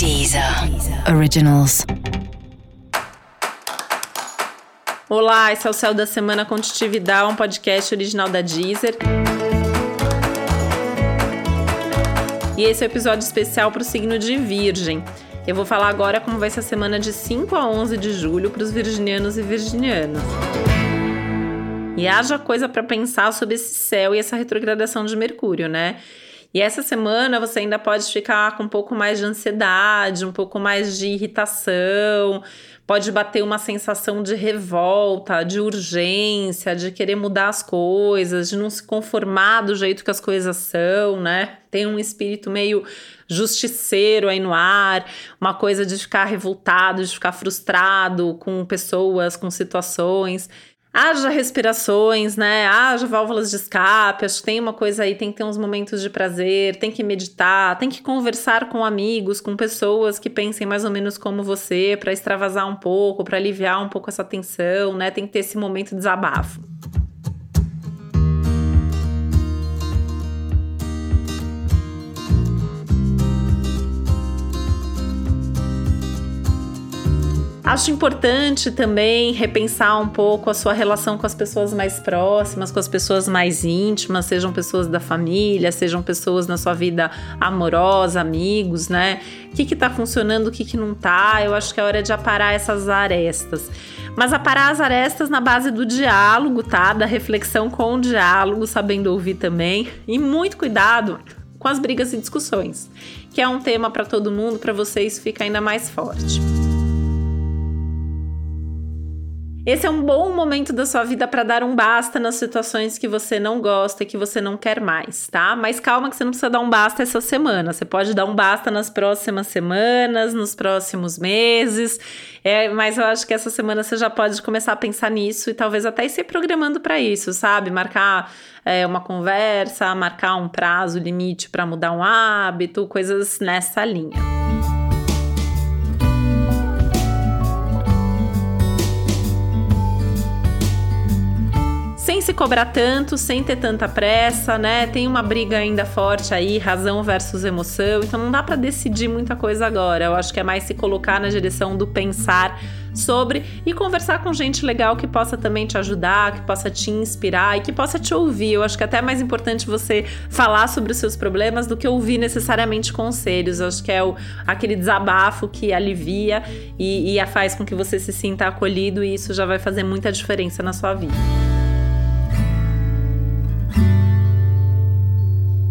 Deezer Originals. Olá, esse é o Céu da Semana Contitividade, um podcast original da Deezer. E esse é o um episódio especial para o signo de Virgem. Eu vou falar agora como vai ser a semana de 5 a 11 de julho para os virginianos e virginianas. E haja coisa para pensar sobre esse céu e essa retrogradação de Mercúrio, né? E essa semana você ainda pode ficar com um pouco mais de ansiedade, um pouco mais de irritação, pode bater uma sensação de revolta, de urgência, de querer mudar as coisas, de não se conformar do jeito que as coisas são, né? Tem um espírito meio justiceiro aí no ar, uma coisa de ficar revoltado, de ficar frustrado com pessoas, com situações. Haja respirações, né? Haja válvulas de escape. Acho que tem uma coisa aí, tem que ter uns momentos de prazer, tem que meditar, tem que conversar com amigos, com pessoas que pensem mais ou menos como você, para extravasar um pouco, para aliviar um pouco essa tensão, né? Tem que ter esse momento de desabafo. Acho importante também repensar um pouco a sua relação com as pessoas mais próximas, com as pessoas mais íntimas, sejam pessoas da família, sejam pessoas na sua vida amorosa, amigos, né? O que que tá funcionando, o que que não tá? Eu acho que é hora de aparar essas arestas. Mas aparar as arestas na base do diálogo, tá? Da reflexão com o diálogo, sabendo ouvir também. E muito cuidado com as brigas e discussões, que é um tema para todo mundo, para vocês fica ainda mais forte. Esse é um bom momento da sua vida para dar um basta nas situações que você não gosta e que você não quer mais, tá? Mas calma que você não precisa dar um basta essa semana. Você pode dar um basta nas próximas semanas, nos próximos meses. É, mas eu acho que essa semana você já pode começar a pensar nisso e talvez até ir se programando para isso, sabe? Marcar é, uma conversa, marcar um prazo limite para mudar um hábito, coisas nessa linha. Cobrar tanto, sem ter tanta pressa, né? Tem uma briga ainda forte aí, razão versus emoção, então não dá para decidir muita coisa agora. Eu acho que é mais se colocar na direção do pensar sobre e conversar com gente legal que possa também te ajudar, que possa te inspirar e que possa te ouvir. Eu acho que é até mais importante você falar sobre os seus problemas do que ouvir necessariamente conselhos. Eu acho que é o, aquele desabafo que alivia e, e faz com que você se sinta acolhido e isso já vai fazer muita diferença na sua vida.